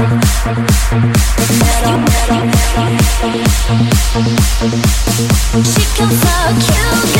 She can fuck you.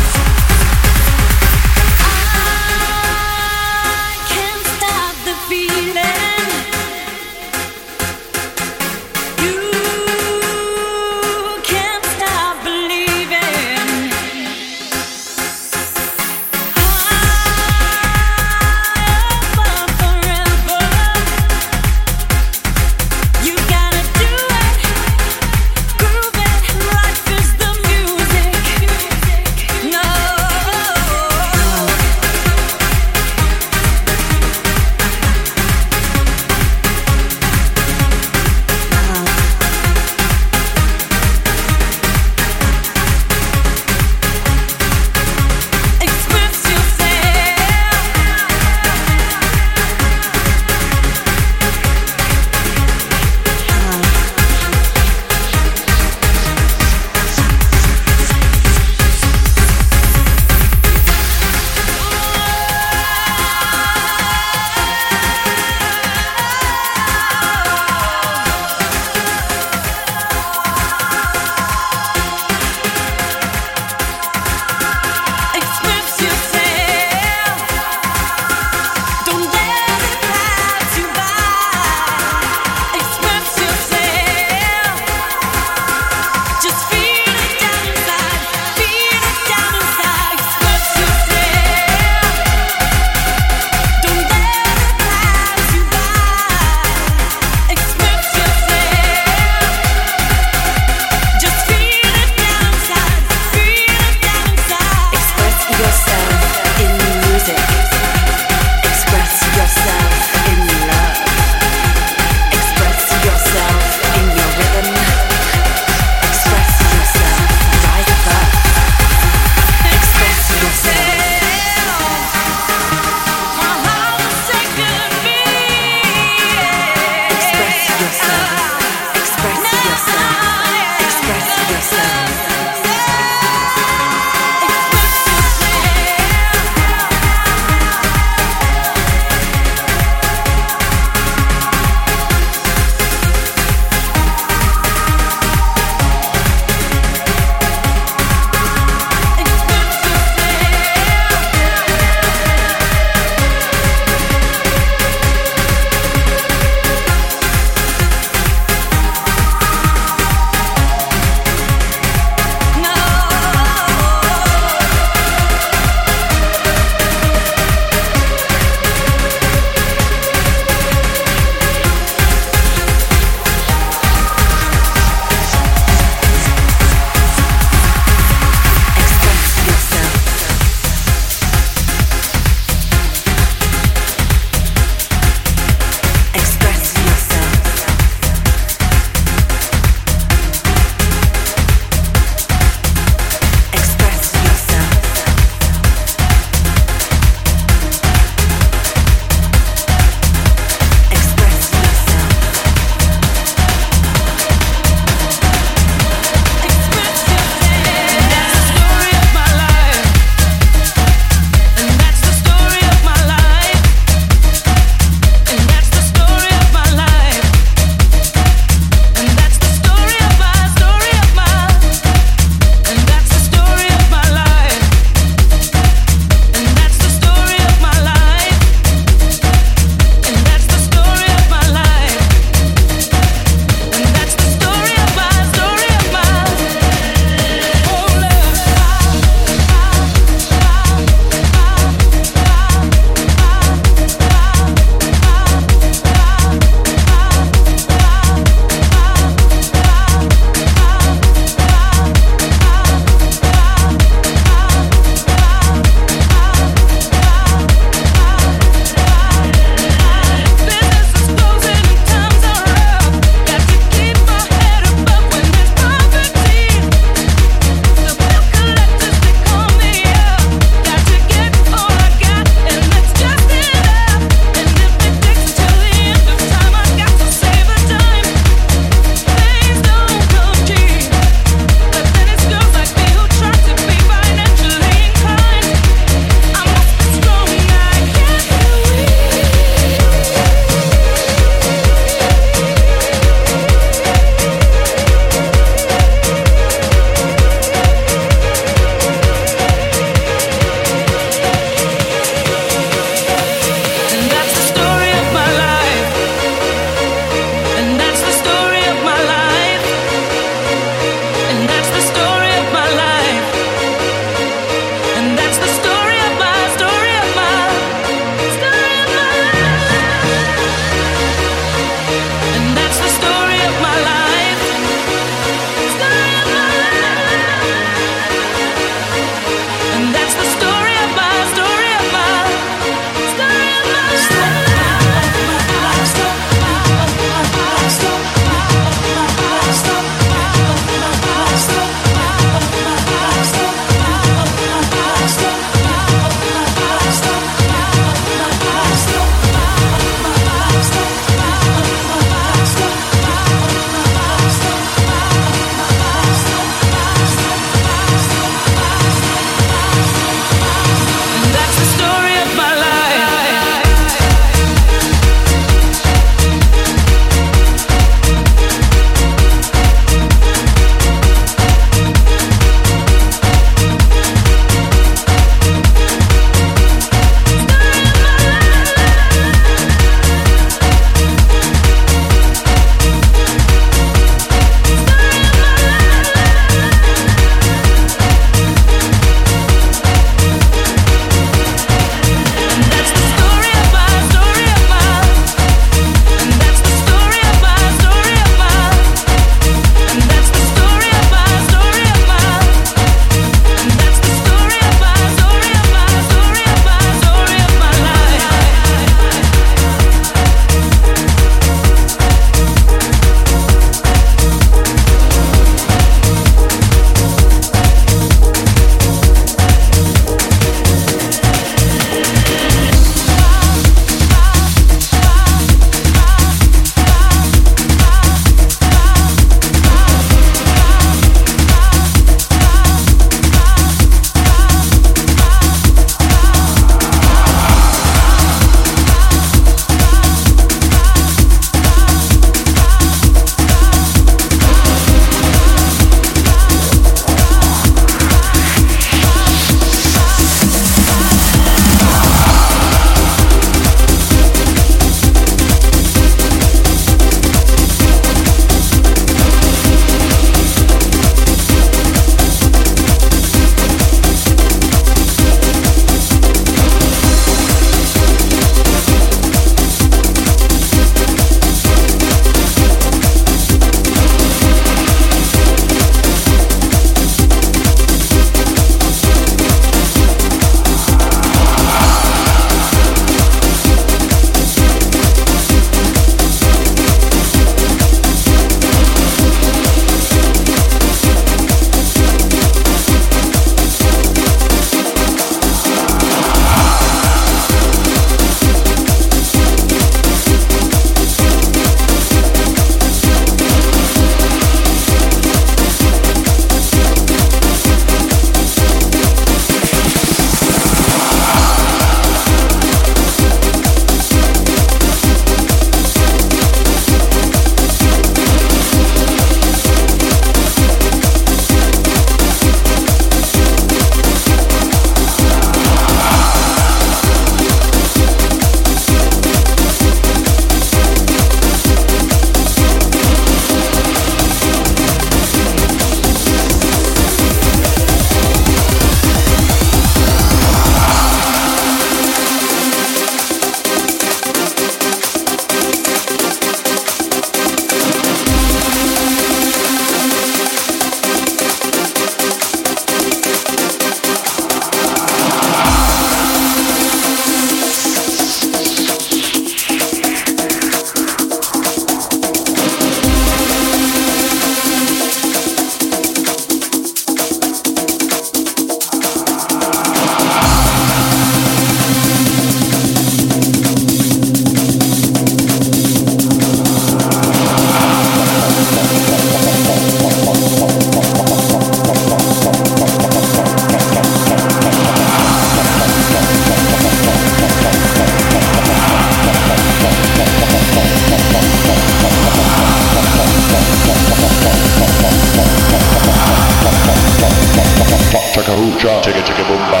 hoocha, chicka chicka.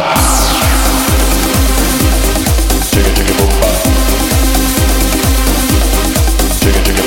Chicka boom ba. Chicka chicka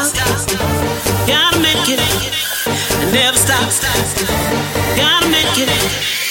stop. Gotta make it. Never stop. Gotta make it.